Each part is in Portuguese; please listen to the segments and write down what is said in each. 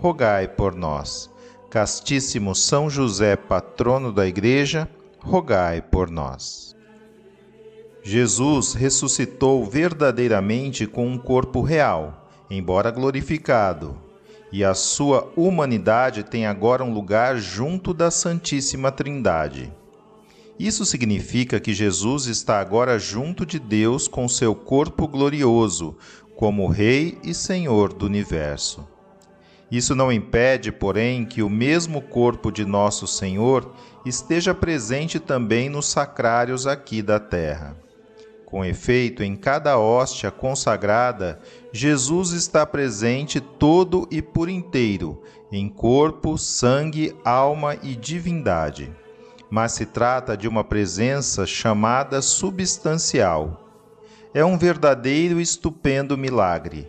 rogai por nós. Castíssimo São José, patrono da Igreja, rogai por nós. Jesus ressuscitou verdadeiramente com um corpo real, embora glorificado, e a sua humanidade tem agora um lugar junto da Santíssima Trindade. Isso significa que Jesus está agora junto de Deus com seu corpo glorioso, como Rei e Senhor do universo. Isso não impede, porém, que o mesmo corpo de nosso Senhor esteja presente também nos sacrários aqui da terra. Com efeito, em cada hóstia consagrada, Jesus está presente todo e por inteiro, em corpo, sangue, alma e divindade. Mas se trata de uma presença chamada substancial. É um verdadeiro e estupendo milagre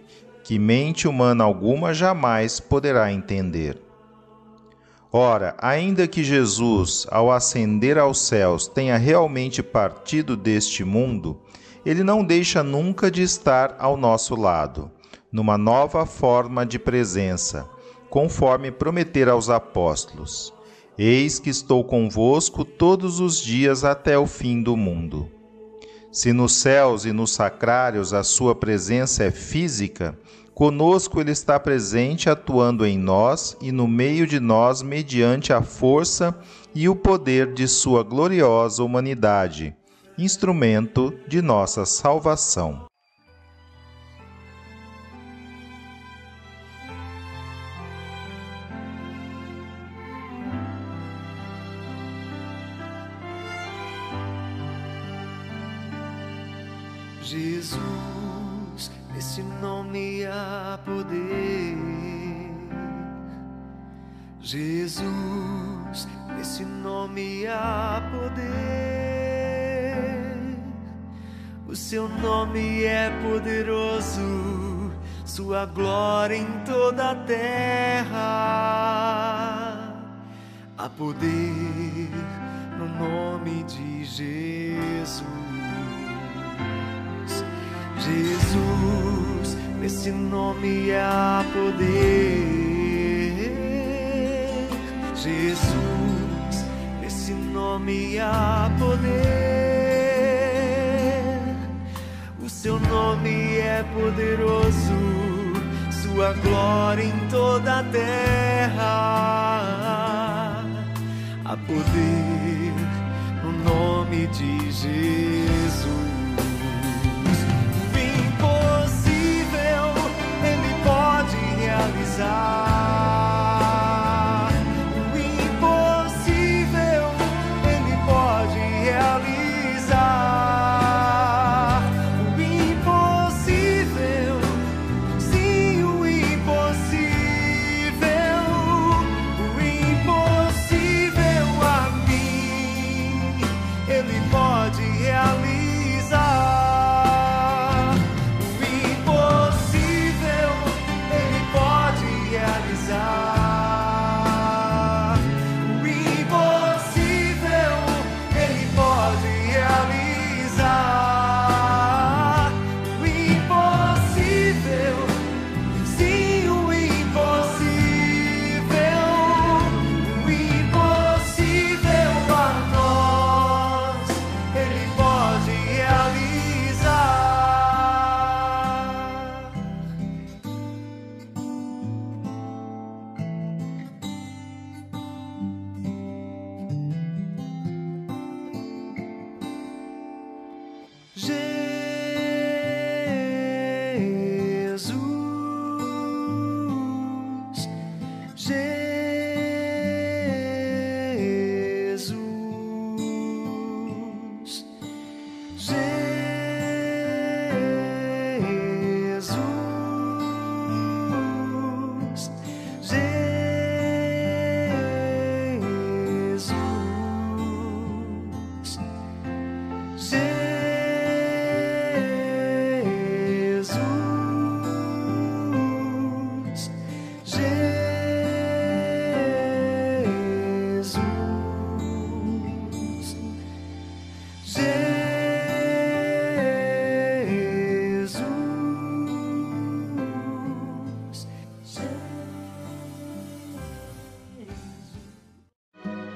que mente humana alguma jamais poderá entender. Ora, ainda que Jesus, ao ascender aos céus, tenha realmente partido deste mundo, ele não deixa nunca de estar ao nosso lado, numa nova forma de presença, conforme prometer aos apóstolos: Eis que estou convosco todos os dias até o fim do mundo. Se nos céus e nos sacrários a sua presença é física, Conosco Ele está presente, atuando em nós e no meio de nós, mediante a força e o poder de Sua gloriosa humanidade, instrumento de nossa salvação. É poderoso, sua glória em toda a terra. Há poder no nome de Jesus. Jesus, nesse nome há poder. Jesus, nesse nome há poder. É poderoso, sua glória em toda a terra. Há poder no nome de Jesus. realizar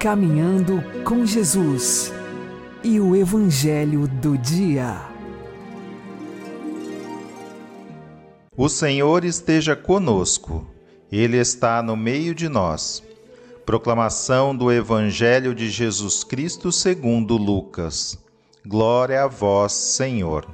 Caminhando com Jesus e o Evangelho do Dia. O Senhor esteja conosco, Ele está no meio de nós. Proclamação do Evangelho de Jesus Cristo segundo Lucas. Glória a vós, Senhor.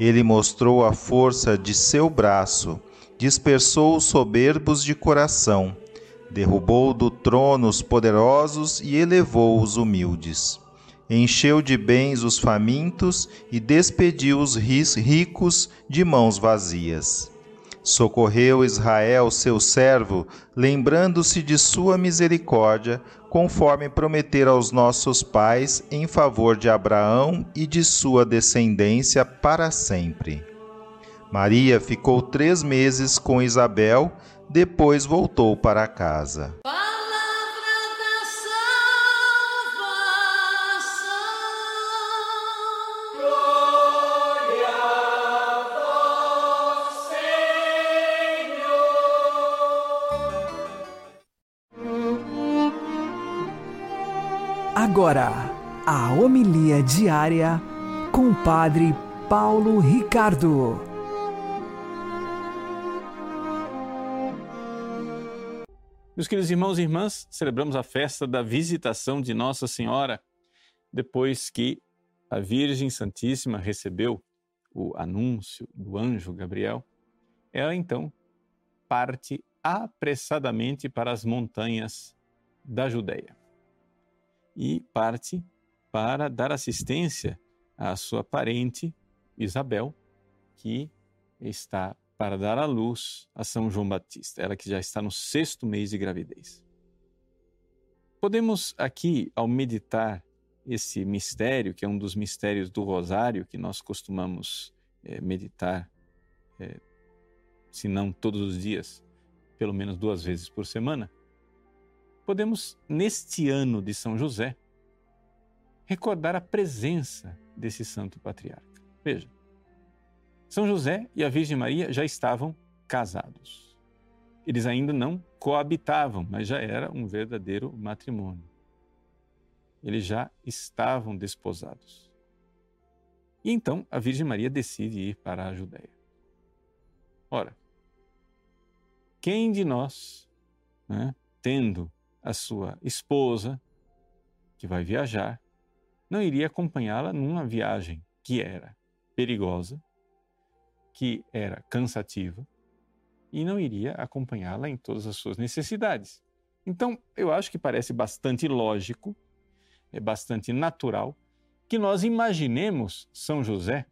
Ele mostrou a força de seu braço, dispersou os soberbos de coração Derrubou do trono os poderosos e elevou os humildes. Encheu de bens os famintos e despediu os ricos de mãos vazias. Socorreu Israel, seu servo, lembrando-se de sua misericórdia, conforme prometera aos nossos pais, em favor de Abraão e de sua descendência para sempre. Maria ficou três meses com Isabel depois voltou para casa. Agora, a homilia diária com o Padre Paulo Ricardo. Meus queridos irmãos e irmãs, celebramos a festa da visitação de Nossa Senhora, depois que a Virgem Santíssima recebeu o anúncio do anjo Gabriel. Ela então parte apressadamente para as montanhas da Judéia e parte para dar assistência à sua parente Isabel, que está para dar à luz a São João Batista, ela que já está no sexto mês de gravidez. Podemos aqui, ao meditar esse mistério, que é um dos mistérios do Rosário que nós costumamos é, meditar, é, se não todos os dias, pelo menos duas vezes por semana, podemos, neste ano de São José, recordar a presença desse santo patriarca. Veja, são José e a Virgem Maria já estavam casados. Eles ainda não coabitavam, mas já era um verdadeiro matrimônio. Eles já estavam desposados. E então a Virgem Maria decide ir para a Judéia. Ora, quem de nós, né, tendo a sua esposa que vai viajar, não iria acompanhá-la numa viagem que era perigosa, que era cansativa e não iria acompanhá-la em todas as suas necessidades. Então, eu acho que parece bastante lógico, é bastante natural que nós imaginemos São José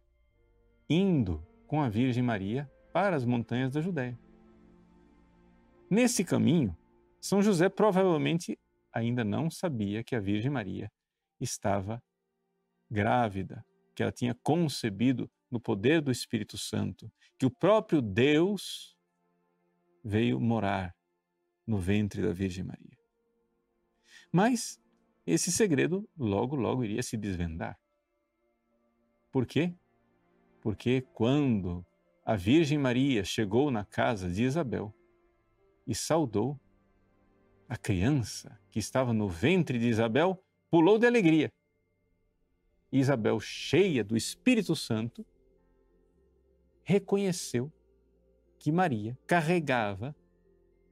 indo com a Virgem Maria para as montanhas da Judéia. Nesse caminho, São José provavelmente ainda não sabia que a Virgem Maria estava grávida, que ela tinha concebido no poder do Espírito Santo, que o próprio Deus veio morar no ventre da Virgem Maria. Mas esse segredo logo, logo iria se desvendar. Por quê? Porque quando a Virgem Maria chegou na casa de Isabel e saudou, a criança que estava no ventre de Isabel pulou de alegria. Isabel, cheia do Espírito Santo, reconheceu que Maria carregava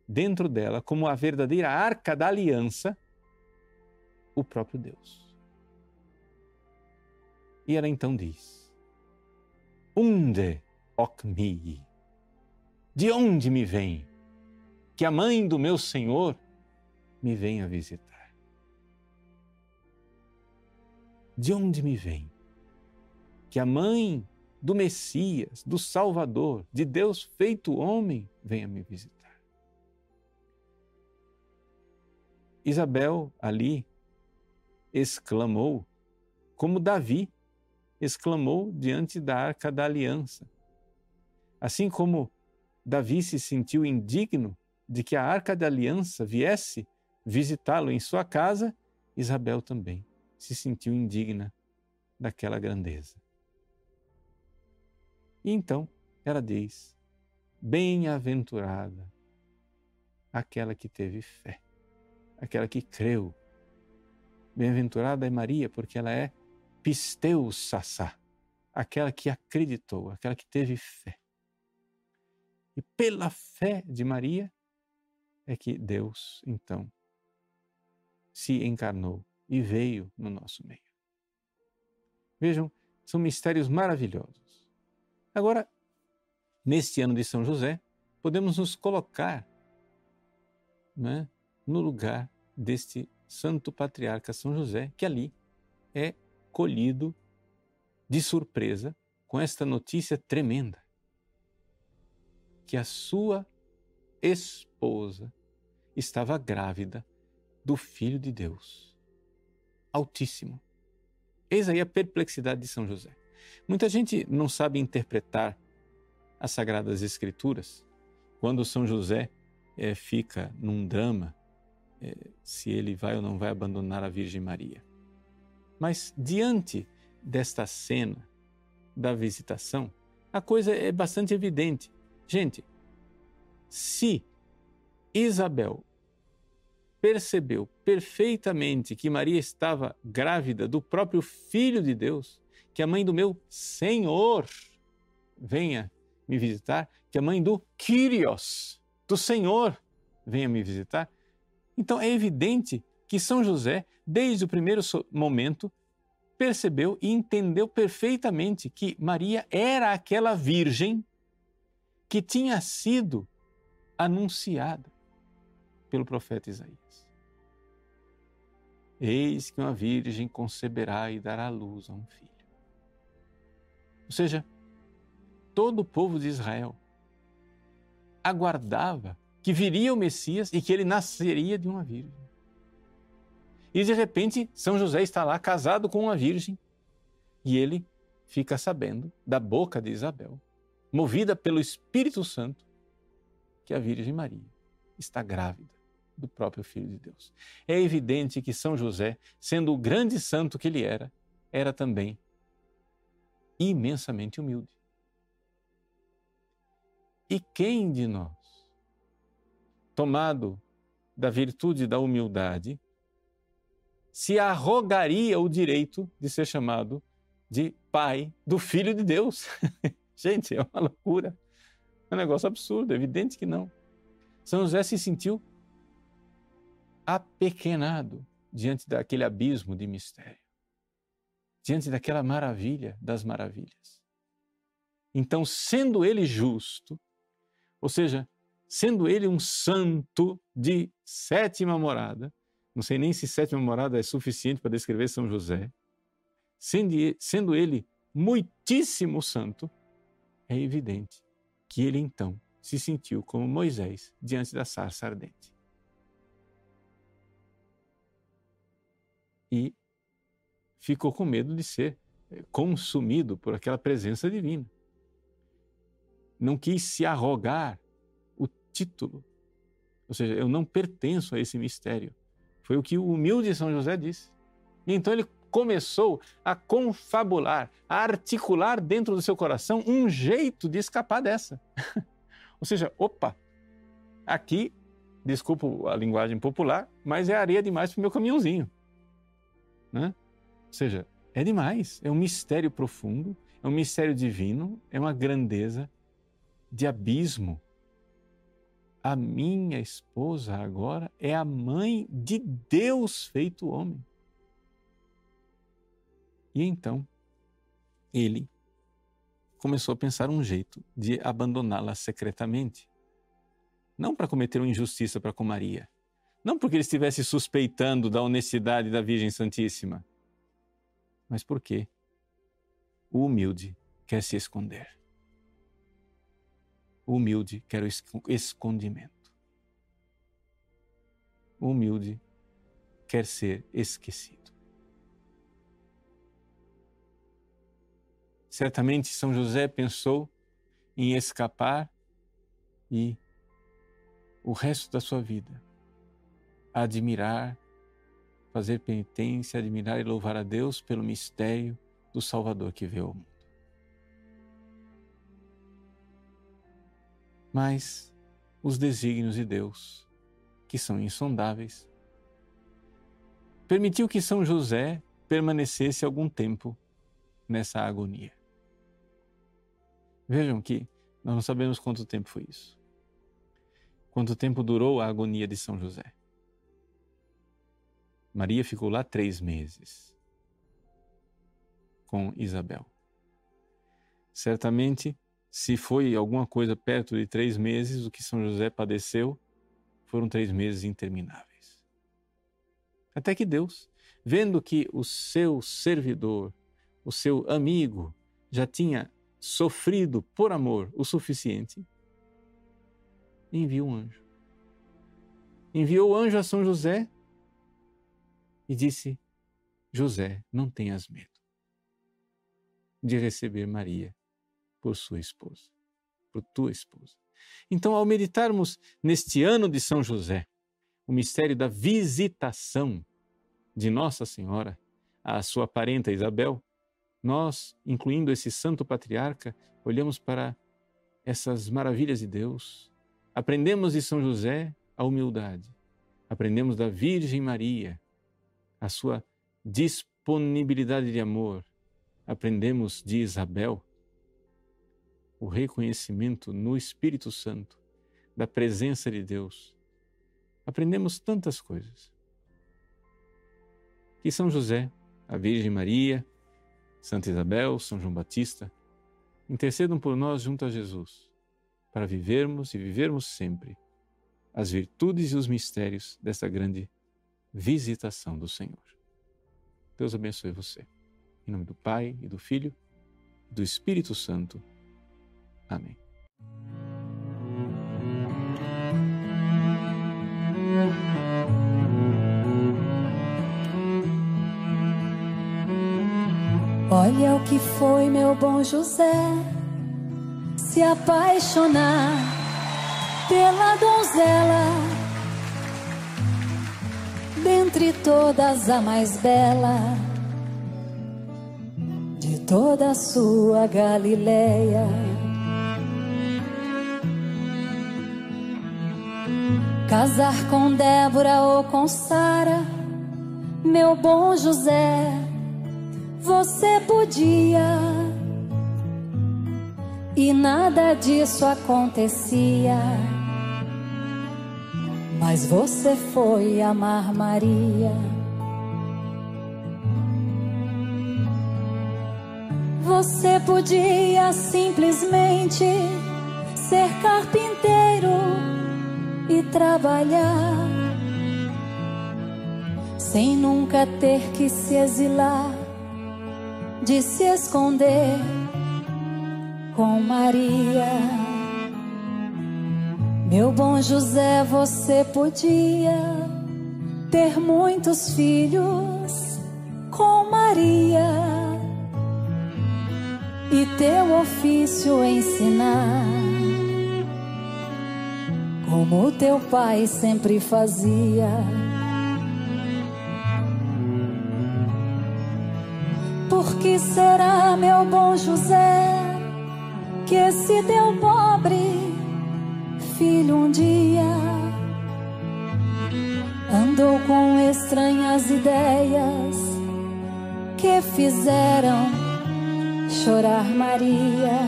dentro dela, como a verdadeira arca da aliança, o próprio Deus. E ela então diz: Unde hoc mi? De onde me vem que a mãe do meu Senhor me venha visitar? De onde me vem que a mãe do Messias, do Salvador, de Deus feito homem, venha me visitar? Isabel ali exclamou, como Davi exclamou diante da arca da aliança. Assim como Davi se sentiu indigno de que a arca da aliança viesse visitá-lo em sua casa, Isabel também se sentiu indigna daquela grandeza. E então ela diz: Bem-aventurada aquela que teve fé, aquela que creu Bem-aventurada é Maria, porque ela é pisteu sassá, aquela que acreditou, aquela que teve fé. E pela fé de Maria é que Deus, então, se encarnou e veio no nosso meio. Vejam, são mistérios maravilhosos. Agora, neste ano de São José, podemos nos colocar né, no lugar deste santo patriarca São José, que ali é colhido de surpresa com esta notícia tremenda: que a sua esposa estava grávida do Filho de Deus, Altíssimo. Eis aí a perplexidade de São José. Muita gente não sabe interpretar as Sagradas Escrituras quando São José é, fica num drama é, se ele vai ou não vai abandonar a Virgem Maria. Mas diante desta cena da visitação, a coisa é bastante evidente. Gente, se Isabel percebeu perfeitamente que Maria estava grávida do próprio Filho de Deus, que a mãe do meu Senhor venha me visitar, que a mãe do Kyrios, do Senhor, venha me visitar, então é evidente que São José, desde o primeiro momento, percebeu e entendeu perfeitamente que Maria era aquela virgem que tinha sido anunciada pelo profeta Isaías. Eis que uma virgem conceberá e dará luz a um filho. Ou seja, todo o povo de Israel aguardava que viria o Messias e que ele nasceria de uma virgem. E de repente, São José está lá casado com uma virgem e ele fica sabendo da boca de Isabel, movida pelo Espírito Santo, que a Virgem Maria está grávida do próprio Filho de Deus. É evidente que São José, sendo o grande santo que ele era, era também imensamente humilde. E quem de nós tomado da virtude da humildade, se arrogaria o direito de ser chamado de pai do Filho de Deus. Gente, é uma loucura. É um negócio absurdo, é evidente que não. São José se sentiu apequenado diante daquele abismo de mistério, diante daquela maravilha das maravilhas. Então, sendo ele justo, ou seja, sendo ele um santo de sétima morada, não sei nem se sétima morada é suficiente para descrever São José, sendo ele muitíssimo santo, é evidente que ele então se sentiu como Moisés diante da sarça ardente. E ficou com medo de ser eh, consumido por aquela presença divina. Não quis se arrogar o título, ou seja, eu não pertenço a esse mistério. Foi o que o humilde São José disse. E então ele começou a confabular, a articular dentro do seu coração um jeito de escapar dessa. Ou seja, opa, aqui, desculpa a linguagem popular, mas é areia demais para o meu caminhãozinho. Né? Ou seja, é demais, é um mistério profundo, é um mistério divino, é uma grandeza de abismo. A minha esposa agora é a mãe de Deus feito homem. E então ele começou a pensar um jeito de abandoná-la secretamente. Não para cometer uma injustiça para com Maria, não porque ele estivesse suspeitando da honestidade da Virgem Santíssima, mas porque o humilde quer se esconder. O humilde quer o escondimento. O humilde quer ser esquecido. Certamente São José pensou em escapar e o resto da sua vida admirar, fazer penitência, admirar e louvar a Deus pelo mistério do Salvador que veio ao mundo. Mas os desígnios de Deus, que são insondáveis, permitiu que São José permanecesse algum tempo nessa agonia. Vejam que nós não sabemos quanto tempo foi isso. Quanto tempo durou a agonia de São José? Maria ficou lá três meses com Isabel. Certamente, se foi alguma coisa perto de três meses, o que São José padeceu foram três meses intermináveis. Até que Deus, vendo que o seu servidor, o seu amigo, já tinha sofrido por amor o suficiente, enviou um anjo. Enviou o anjo a São José e disse: José, não tenhas medo de receber Maria por sua esposa, por tua esposa. Então, ao meditarmos neste ano de São José, o mistério da visitação de Nossa Senhora à sua parenta Isabel, nós, incluindo esse santo patriarca, olhamos para essas maravilhas de Deus, aprendemos de São José a humildade, aprendemos da Virgem Maria a sua disponibilidade de amor, aprendemos de Isabel o reconhecimento no Espírito Santo da presença de Deus. Aprendemos tantas coisas. Que São José, a Virgem Maria, Santa Isabel, São João Batista, intercedam por nós junto a Jesus, para vivermos e vivermos sempre as virtudes e os mistérios dessa grande visitação do Senhor. Deus abençoe você. Em nome do Pai e do Filho e do Espírito Santo. Amém. Olha o que foi meu bom José se apaixonar pela donzela, dentre todas a mais bela de toda a sua Galileia. Casar com Débora ou com Sara, meu bom José você podia e nada disso acontecia. Mas você foi amar Maria. Você podia simplesmente ser carpinteiro e trabalhar sem nunca ter que se exilar de se esconder com Maria. Meu bom José, você podia ter muitos filhos com Maria e teu ofício ensinar, como teu pai sempre fazia. Por que será, meu bom José, que esse teu pobre filho um dia andou com estranhas ideias que fizeram chorar Maria.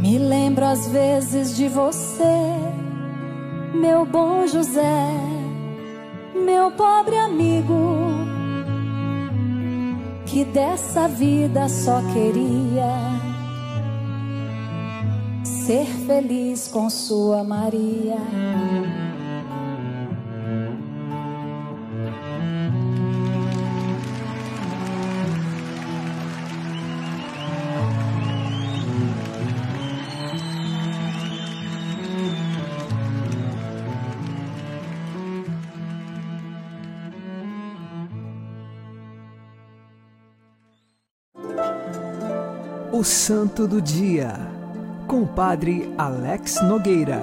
Me lembro às vezes de você, meu bom José, meu pobre amigo, que dessa vida só queria ser feliz com sua Maria. O Santo do Dia, com o Padre Alex Nogueira.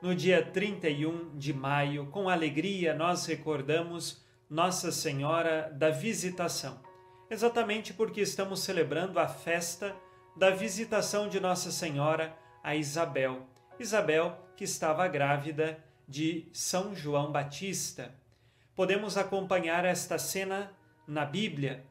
No dia 31 de maio, com alegria, nós recordamos Nossa Senhora da Visitação, exatamente porque estamos celebrando a festa da visitação de Nossa Senhora a Isabel. Isabel, que estava grávida de São João Batista. Podemos acompanhar esta cena na Bíblia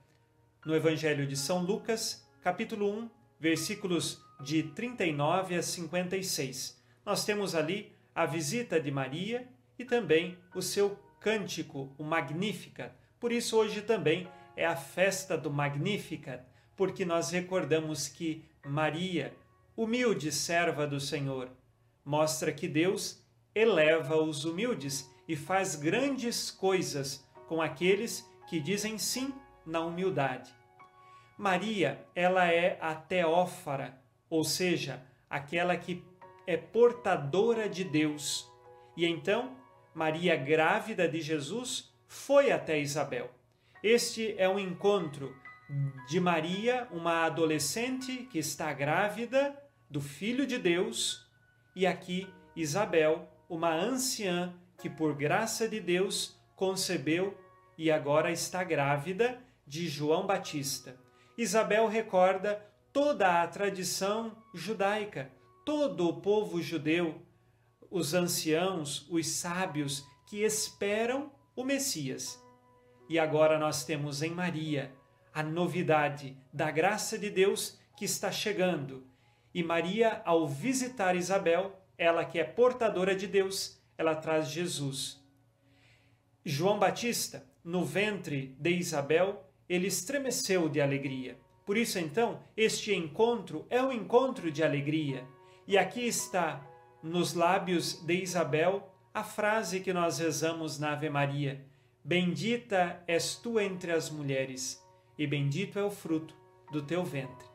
no Evangelho de São Lucas, capítulo 1, versículos de 39 a 56. Nós temos ali a visita de Maria e também o seu cântico, o Magnificat. Por isso, hoje também é a festa do Magnificat, porque nós recordamos que Maria, humilde serva do Senhor, mostra que Deus eleva os humildes e faz grandes coisas com aqueles que dizem sim na humildade. Maria, ela é a teófara, ou seja, aquela que é portadora de Deus. E então, Maria, grávida de Jesus, foi até Isabel. Este é um encontro de Maria, uma adolescente que está grávida do Filho de Deus, e aqui Isabel, uma anciã que, por graça de Deus, concebeu e agora está grávida de João Batista. Isabel recorda toda a tradição judaica, todo o povo judeu, os anciãos, os sábios que esperam o Messias. E agora nós temos em Maria a novidade da graça de Deus que está chegando. E Maria, ao visitar Isabel, ela que é portadora de Deus, ela traz Jesus. João Batista, no ventre de Isabel, ele estremeceu de alegria. Por isso, então, este encontro é um encontro de alegria. E aqui está, nos lábios de Isabel, a frase que nós rezamos na Ave Maria: Bendita és tu entre as mulheres, e bendito é o fruto do teu ventre.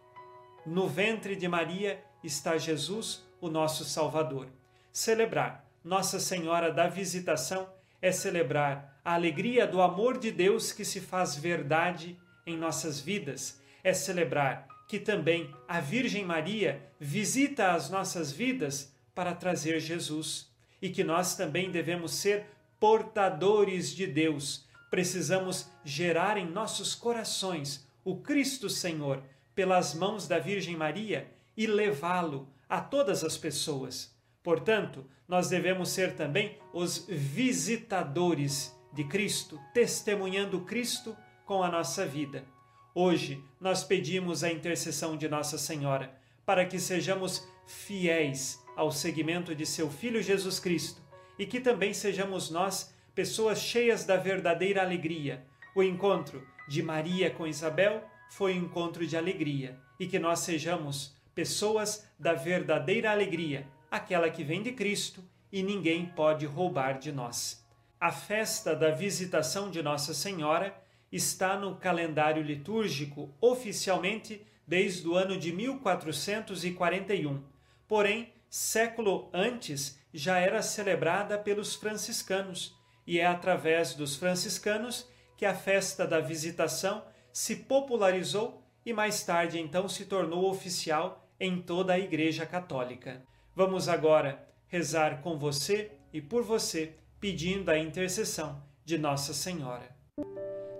No ventre de Maria está Jesus, o nosso Salvador. Celebrar Nossa Senhora da Visitação é celebrar a alegria do amor de Deus que se faz verdade em nossas vidas, é celebrar que também a Virgem Maria visita as nossas vidas para trazer Jesus e que nós também devemos ser portadores de Deus. Precisamos gerar em nossos corações o Cristo Senhor pelas mãos da Virgem Maria e levá-lo a todas as pessoas. Portanto, nós devemos ser também os visitadores de Cristo, testemunhando Cristo com a nossa vida. Hoje nós pedimos a intercessão de Nossa Senhora para que sejamos fiéis ao seguimento de seu Filho Jesus Cristo e que também sejamos nós pessoas cheias da verdadeira alegria. O encontro de Maria com Isabel foi um encontro de alegria e que nós sejamos pessoas da verdadeira alegria, aquela que vem de Cristo e ninguém pode roubar de nós. A festa da visitação de Nossa Senhora está no calendário litúrgico oficialmente desde o ano de 1441. Porém, século antes já era celebrada pelos franciscanos, e é através dos franciscanos que a festa da visitação se popularizou e mais tarde então se tornou oficial em toda a Igreja Católica. Vamos agora rezar com você e por você, pedindo a intercessão de Nossa Senhora.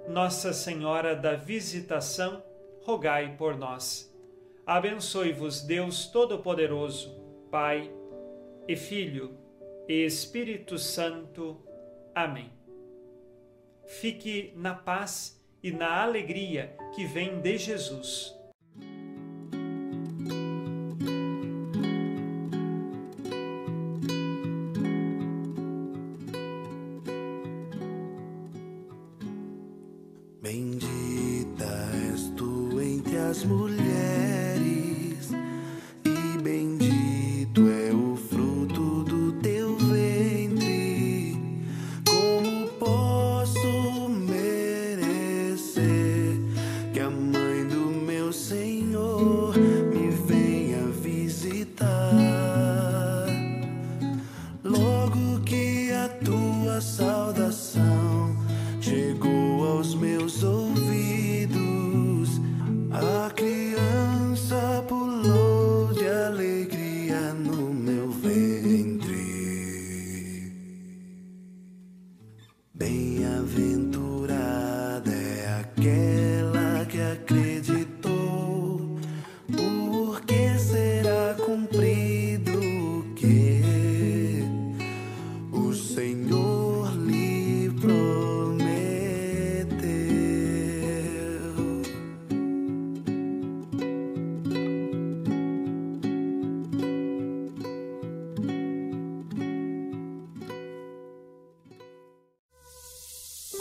Nossa Senhora da Visitação, rogai por nós. Abençoe-vos Deus Todo-Poderoso, Pai e Filho e Espírito Santo. Amém. Fique na paz e na alegria que vem de Jesus.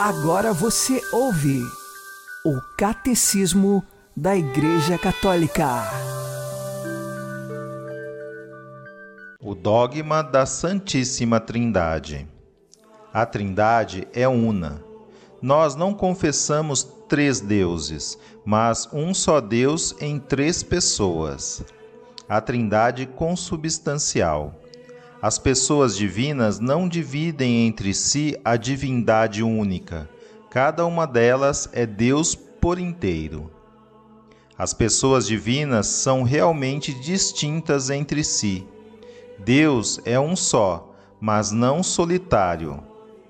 Agora você ouve o Catecismo da Igreja Católica. O dogma da Santíssima Trindade. A Trindade é una. Nós não confessamos três deuses, mas um só Deus em três pessoas. A Trindade consubstancial. As pessoas divinas não dividem entre si a divindade única. Cada uma delas é Deus por inteiro. As pessoas divinas são realmente distintas entre si. Deus é um só, mas não solitário.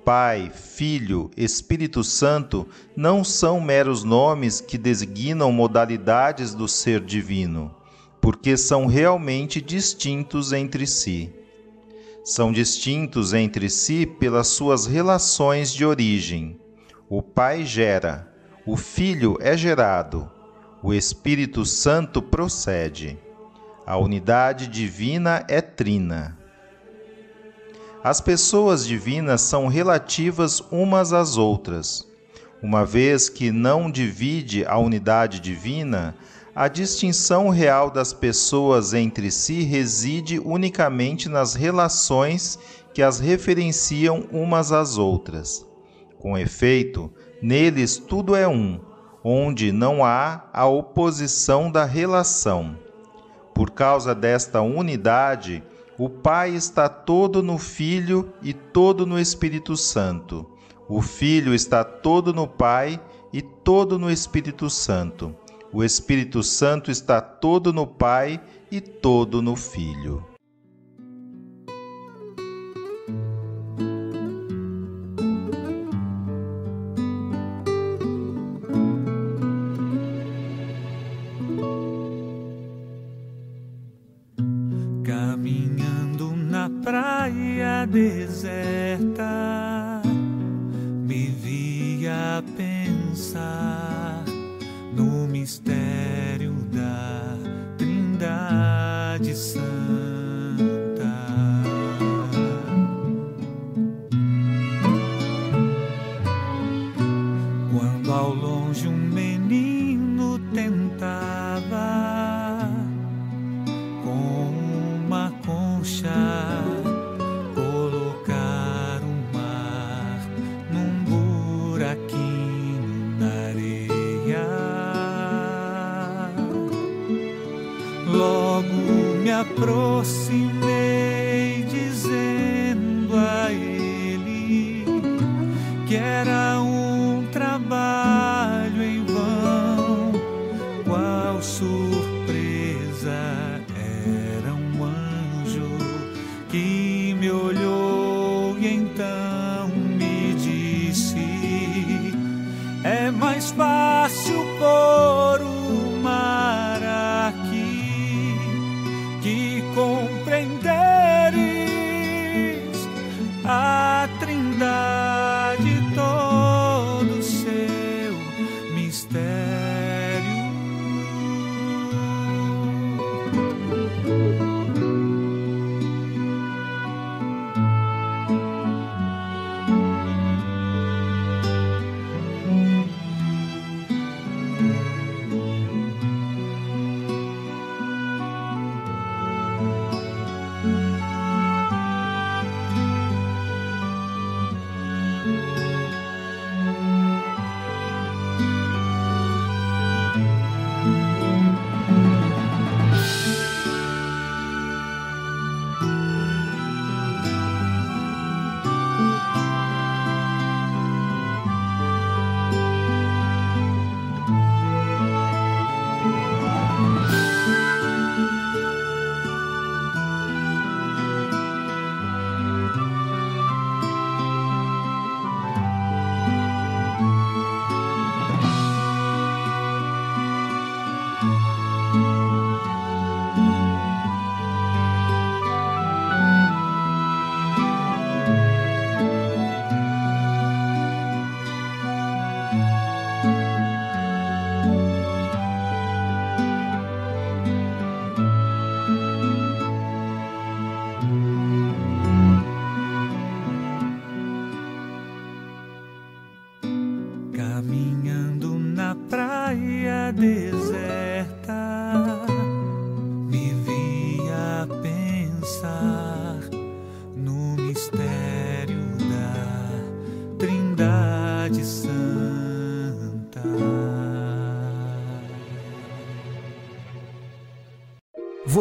Pai, Filho, Espírito Santo não são meros nomes que designam modalidades do ser divino, porque são realmente distintos entre si são distintos entre si pelas suas relações de origem. O Pai gera, o Filho é gerado, o Espírito Santo procede. A unidade divina é trina. As pessoas divinas são relativas umas às outras. Uma vez que não divide a unidade divina, a distinção real das pessoas entre si reside unicamente nas relações que as referenciam umas às outras. Com efeito, neles tudo é um, onde não há a oposição da relação. Por causa desta unidade, o Pai está todo no Filho e todo no Espírito Santo. O Filho está todo no Pai e todo no Espírito Santo o Espírito Santo está todo no Pai e todo no Filho. Caminhando na praia deserta, me via pensar no mistério da Trindade Santa. asombroso.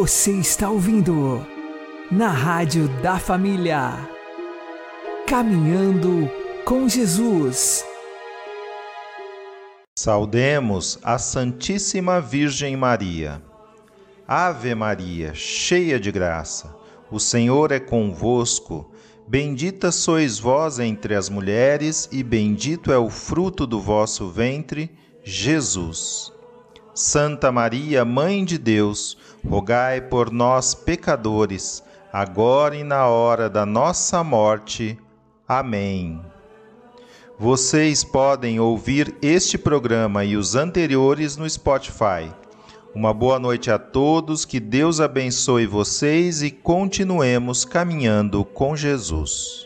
Você está ouvindo na Rádio da Família. Caminhando com Jesus. Saudemos a Santíssima Virgem Maria. Ave Maria, cheia de graça, o Senhor é convosco. Bendita sois vós entre as mulheres, e bendito é o fruto do vosso ventre, Jesus. Santa Maria, Mãe de Deus, rogai por nós, pecadores, agora e na hora da nossa morte. Amém. Vocês podem ouvir este programa e os anteriores no Spotify. Uma boa noite a todos, que Deus abençoe vocês e continuemos caminhando com Jesus.